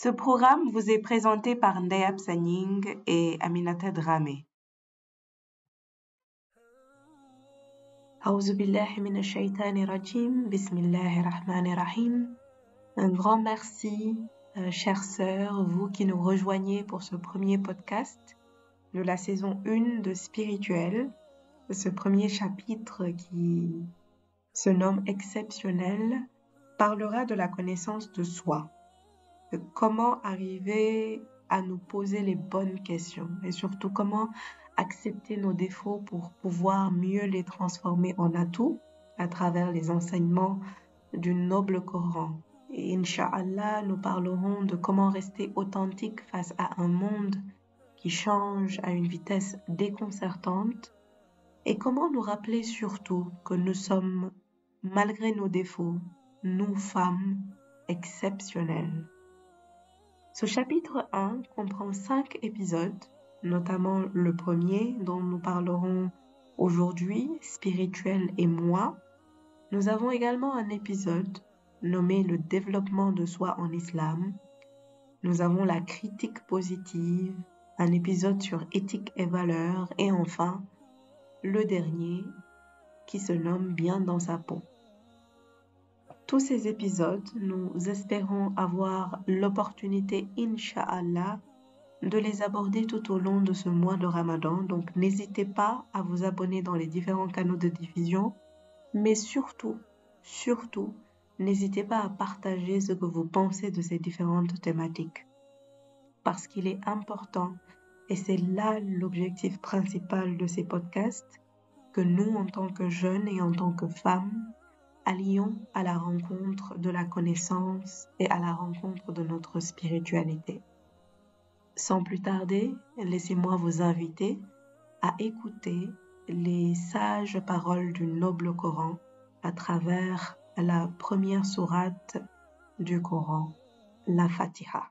Ce programme vous est présenté par Ndayab Sanying et Aminata Dramé. Un grand merci, euh, chères sœurs, vous qui nous rejoignez pour ce premier podcast de la saison 1 de Spirituel, ce premier chapitre qui se nomme Exceptionnel, parlera de la connaissance de soi comment arriver à nous poser les bonnes questions et surtout comment accepter nos défauts pour pouvoir mieux les transformer en atouts à travers les enseignements du noble Coran. Et Inch'Allah, nous parlerons de comment rester authentique face à un monde qui change à une vitesse déconcertante et comment nous rappeler surtout que nous sommes, malgré nos défauts, nous femmes exceptionnelles. Ce chapitre 1 comprend cinq épisodes, notamment le premier dont nous parlerons aujourd'hui, Spirituel et moi. Nous avons également un épisode nommé Le développement de soi en islam. Nous avons la critique positive, un épisode sur éthique et valeurs et enfin le dernier qui se nomme Bien dans sa peau tous ces épisodes, nous espérons avoir l'opportunité, Inch'Allah, de les aborder tout au long de ce mois de Ramadan. Donc n'hésitez pas à vous abonner dans les différents canaux de diffusion, mais surtout, surtout, n'hésitez pas à partager ce que vous pensez de ces différentes thématiques. Parce qu'il est important, et c'est là l'objectif principal de ces podcasts, que nous, en tant que jeunes et en tant que femmes, allions à la rencontre de la connaissance et à la rencontre de notre spiritualité. Sans plus tarder, laissez-moi vous inviter à écouter les sages paroles du noble Coran à travers la première sourate du Coran, la Fatiha.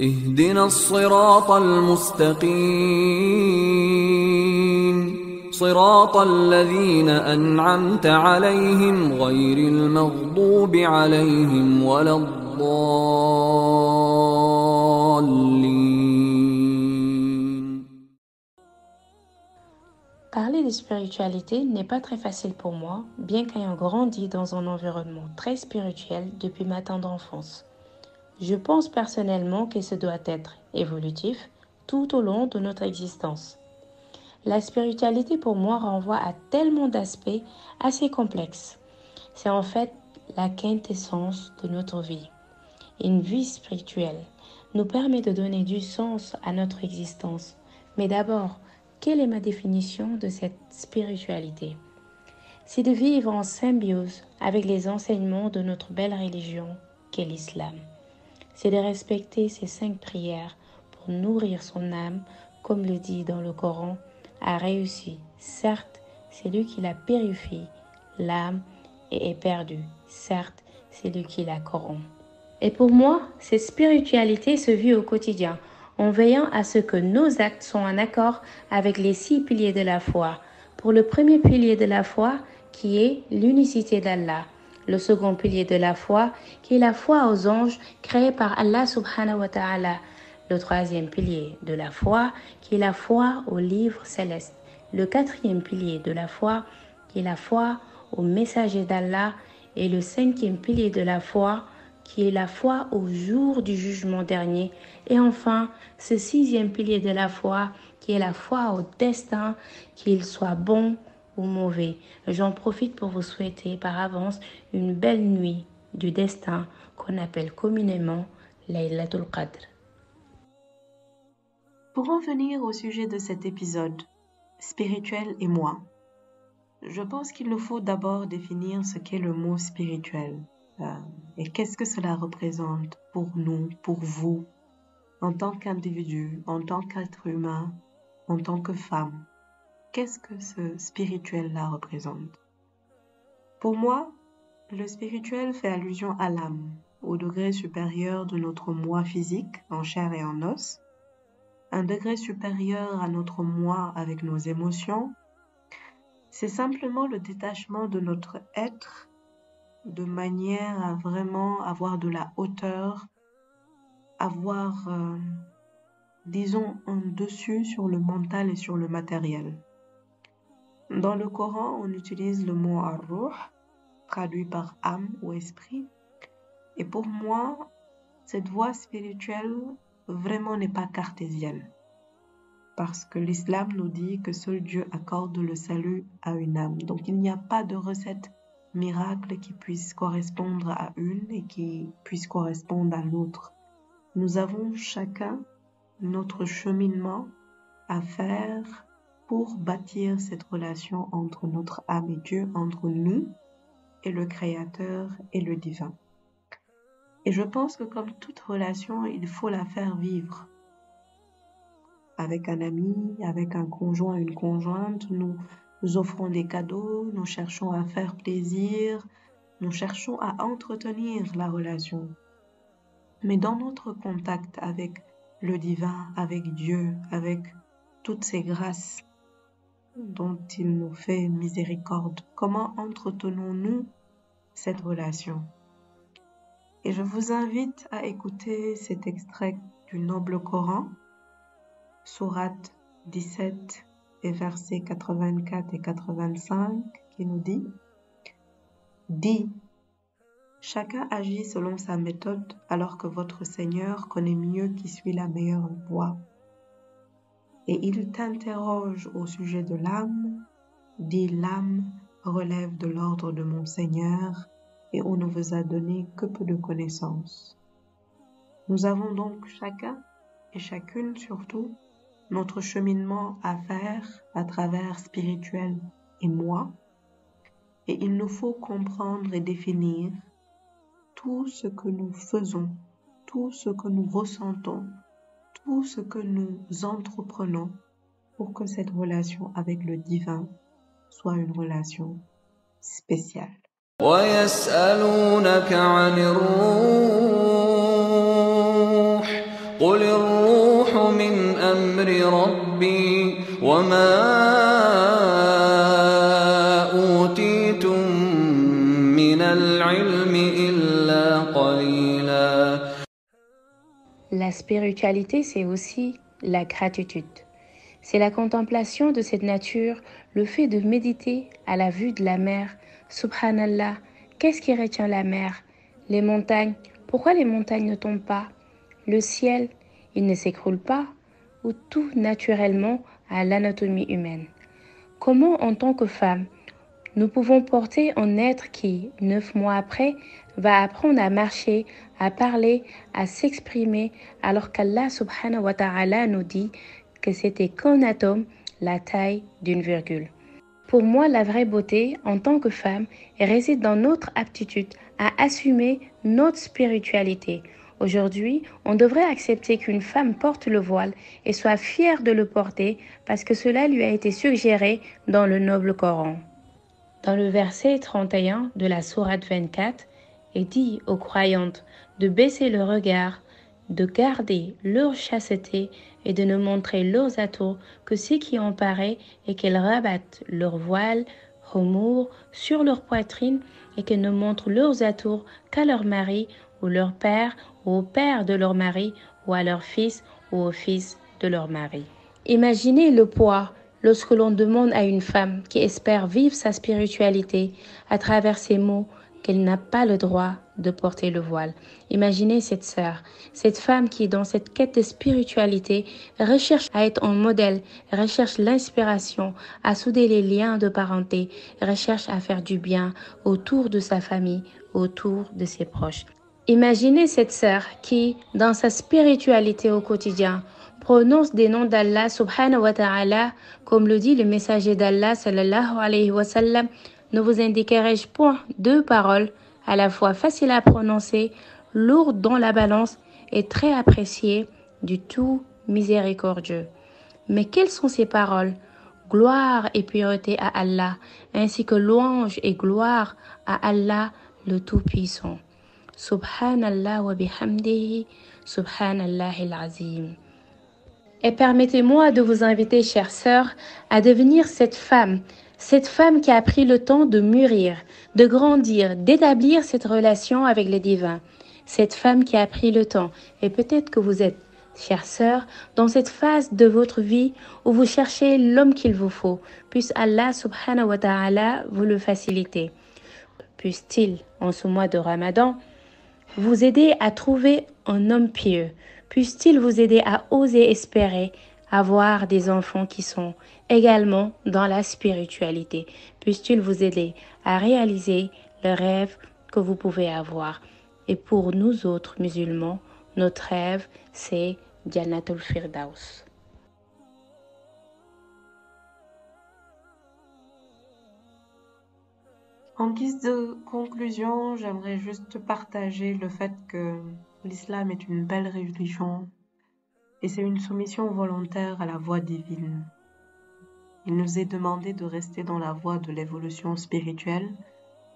اهدنا الصراط المستقيم صراط الذين انعمت عليهم غير المغضوب عليهم ولا الضالين Parler de spiritualité n'est pas très facile pour moi, bien qu'ayant grandi dans un environnement très spirituel depuis ma tendre enfance. Je pense personnellement que ce doit être évolutif tout au long de notre existence. La spiritualité pour moi renvoie à tellement d'aspects assez complexes. C'est en fait la quintessence de notre vie. Une vie spirituelle nous permet de donner du sens à notre existence. Mais d'abord, quelle est ma définition de cette spiritualité? C'est de vivre en symbiose avec les enseignements de notre belle religion qu'est l'islam c'est de respecter ces cinq prières pour nourrir son âme, comme le dit dans le Coran, a réussi. Certes, c'est lui qui la purifie, l'âme, et est perdue. Certes, c'est lui qui la corrompt. Et pour moi, cette spiritualité se vit au quotidien, en veillant à ce que nos actes soient en accord avec les six piliers de la foi. Pour le premier pilier de la foi, qui est l'unicité d'Allah le second pilier de la foi, qui est la foi aux anges créés par Allah subhanahu wa ta'ala. Le troisième pilier de la foi, qui est la foi aux livres célestes. Le quatrième pilier de la foi, qui est la foi aux messagers d'Allah. Et le cinquième pilier de la foi, qui est la foi au jour du jugement dernier. Et enfin, ce sixième pilier de la foi, qui est la foi au destin, qu'il soit bon ou mauvais. J'en profite pour vous souhaiter par avance une belle nuit du destin qu'on appelle communément Laylatul Qadr. Pour en venir au sujet de cet épisode, spirituel et moi, je pense qu'il nous faut d'abord définir ce qu'est le mot spirituel. euh, et qu'est-ce que cela représente pour nous, pour vous, en tant qu'individu, en tant qu'être humain, en tant que femme. Qu'est-ce que ce spirituel-là représente? Pour moi, le spirituel fait allusion à l'âme, au degré supérieur de notre moi physique, en chair et en os, un degré supérieur à notre moi avec nos émotions. C'est simplement le détachement de notre être de manière à vraiment avoir de la hauteur, avoir, euh, disons, un dessus sur le mental et sur le matériel. Dans le Coran, on utilise le mot arruh, traduit par âme ou esprit. Et pour moi, cette voie spirituelle vraiment n'est pas cartésienne. Parce que l'islam nous dit que seul Dieu accorde le salut à une âme. Donc il n'y a pas de recette miracle qui puisse correspondre à une et qui puisse correspondre à l'autre. Nous avons chacun notre cheminement à faire pour bâtir cette relation entre notre âme et Dieu, entre nous et le Créateur et le divin. Et je pense que comme toute relation, il faut la faire vivre. Avec un ami, avec un conjoint, une conjointe, nous, offrons des cadeaux, nous cherchons à faire plaisir, nous cherchons à entretenir la relation. Mais dans notre contact avec le divin, avec Dieu, avec toutes ces grâces dont il nous fait miséricorde, comment entretenons-nous cette relation? Et je vous invite à écouter cet extrait du noble Coran, sourate 17 et versets 84 et 85 qui nous dit Dis, chacun agit selon sa méthode alors que votre Seigneur connaît mieux qui suit la meilleure voie. Et il t'interroge au sujet de l'âme, dit l'âme relève de l'ordre de mon Seigneur et on ne vous a donné que peu de connaissances. Nous avons donc chacun et chacune surtout notre cheminement à faire à travers spirituel et moi, et il nous faut comprendre et définir tout ce que nous faisons, tout ce que nous ressentons, tout ce que nous entreprenons pour que cette relation avec le divin soit une relation spéciale. La spiritualité, c'est aussi la gratitude. C'est la contemplation de cette nature, le fait de méditer à la vue de la mer. Subhanallah, qu'est-ce qui retient la mer? Les montagnes. Pourquoi les montagnes ne tombent pas? Le ciel, il ne s'écroule pas? Ou tout naturellement à l'anatomie humaine? Comment, en tant que femme, nous pouvons porter un être qui, neuf mois après, va apprendre à marcher, à parler, à s'exprimer, alors qu'Allah subhanahu wa ta'ala nous dit que c'était qu'un atome, la taille d'une virgule. Pour moi, la vraie beauté en tant que femme réside dans notre aptitude à assumer notre spiritualité. Aujourd'hui, on devrait accepter qu'une femme porte le voile et soit fière de le porter parce que cela lui a été suggéré dans le noble Coran. Dans le verset 31 de la Sourate 24, et dit aux croyantes de baisser le regard, de garder leur chasteté et de ne montrer leurs atours que ce qui en paraît et qu'elles rabattent leur voile, humour sur leur poitrine et qu'elles ne montrent leurs atours qu'à leur mari ou leur père ou au père de leur mari ou à leur fils ou au fils de leur mari. Imaginez le poids lorsque l'on demande à une femme qui espère vivre sa spiritualité à travers ces mots qu'elle n'a pas le droit de porter le voile. Imaginez cette sœur, cette femme qui, dans cette quête de spiritualité, recherche à être un modèle, recherche l'inspiration, à souder les liens de parenté, recherche à faire du bien autour de sa famille, autour de ses proches. Imaginez cette sœur qui, dans sa spiritualité au quotidien, prononce des noms d'Allah subhanahu wa ta'ala, comme le dit le messager d'Allah sallallahu alayhi wa sallam, ne vous indiquerai-je point deux paroles à la fois facile à prononcer, lourde dans la balance et très appréciée du tout miséricordieux. Mais quelles sont ces paroles? Gloire et pureté à Allah, ainsi que louange et gloire à Allah le Tout-Puissant. Subhanallah wa bihamdihi, Subhanallah al-Azim. Et permettez-moi de vous inviter, chères sœurs, à devenir cette femme, cette femme qui a pris le temps de mûrir, de grandir, d'établir cette relation avec les divins. Cette femme qui a pris le temps. Et peut-être que vous êtes chère sœur, dans cette phase de votre vie où vous cherchez l'homme qu'il vous faut, puisse Allah subhanahu wa ta'ala vous le faciliter. Puisse-t-il, en ce mois de Ramadan, vous aider à trouver un homme pieux. Puisse-t-il vous aider à oser espérer avoir des enfants qui sont également dans la spiritualité? Puisse-t-il vous aider à réaliser le rêve que vous pouvez avoir? Et pour nous autres musulmans, notre rêve, c'est Janatul Firdaus. En guise de conclusion, j'aimerais juste partager le fait que l'islam est une belle religion et c'est une soumission volontaire à la voie divine. Il nous est demandé de rester dans la voie de l'évolution spirituelle,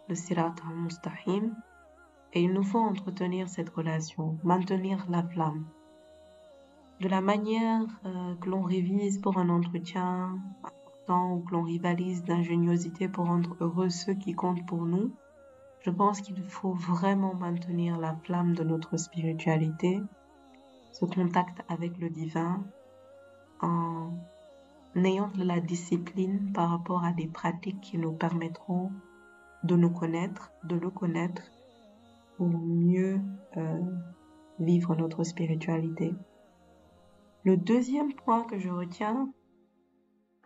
le Sirat al-Mustahim, et il nous faut entretenir cette relation, maintenir la flamme. De la manière euh, que l'on révise pour un entretien important ou que l'on rivalise d'ingéniosité pour rendre heureux ceux qui comptent pour nous, je pense qu'il faut vraiment maintenir la flamme de notre spiritualité, ce contact avec le divin, en ayant de la discipline par rapport à des pratiques qui nous permettront de nous connaître, de le connaître pour mieux euh, vivre notre spiritualité. Le deuxième point que je retiens,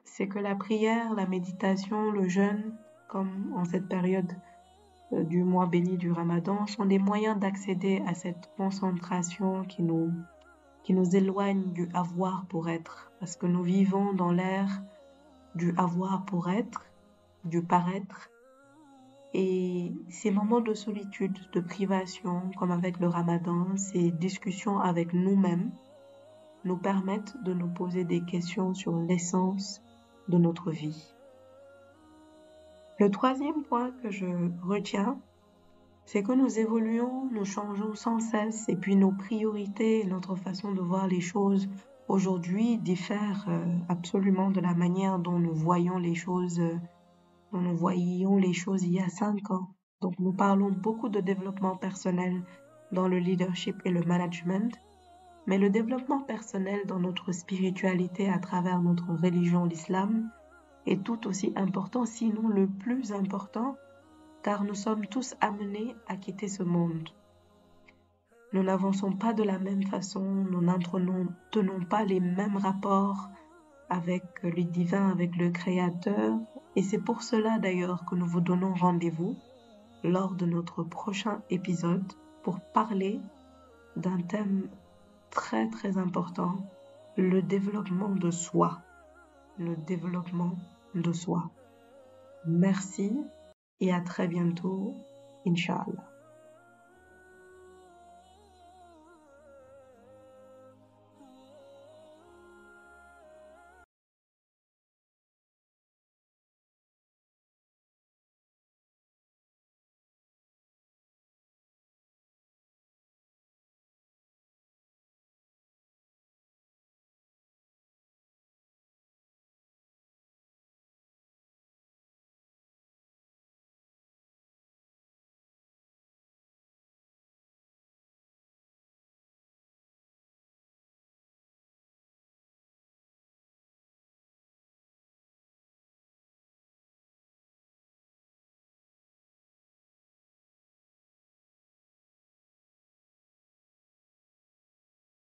c'est que la prière, la méditation, le jeûne, comme en cette période du mois béni du Ramadan, sont des moyens d'accéder à cette concentration qui nous, qui nous éloigne du avoir pour être, parce que nous vivons dans l'ère du avoir pour être, du paraître, et ces moments de solitude, de privation, comme avec le ramadan, ces discussions avec nous-mêmes, nous permettent de nous poser des questions sur l'essence de notre vie. Le troisième point que je retiens, c'est que nous évoluons, nous changeons sans cesse, et puis nos priorités, notre façon de voir les choses aujourd'hui diffèrent euh, absolument de la manière dont nous voyons les choses euh, nous voyions les choses il y a cinq ans. Donc nous parlons beaucoup de développement personnel dans le leadership et le management, mais le développement personnel dans notre spiritualité à travers notre religion, l'islam, est tout aussi important, sinon le plus important, car nous sommes tous amenés à quitter ce monde. Nous n'avançons pas de la même façon, nous n'entenons pas les mêmes rapports avec le divin, avec le Créateur, et c'est pour cela d'ailleurs que nous vous donnons rendez-vous lors de notre prochain épisode pour parler d'un thème très très important, le développement de soi. Le développement de soi. Merci et à très bientôt, Inch'Allah.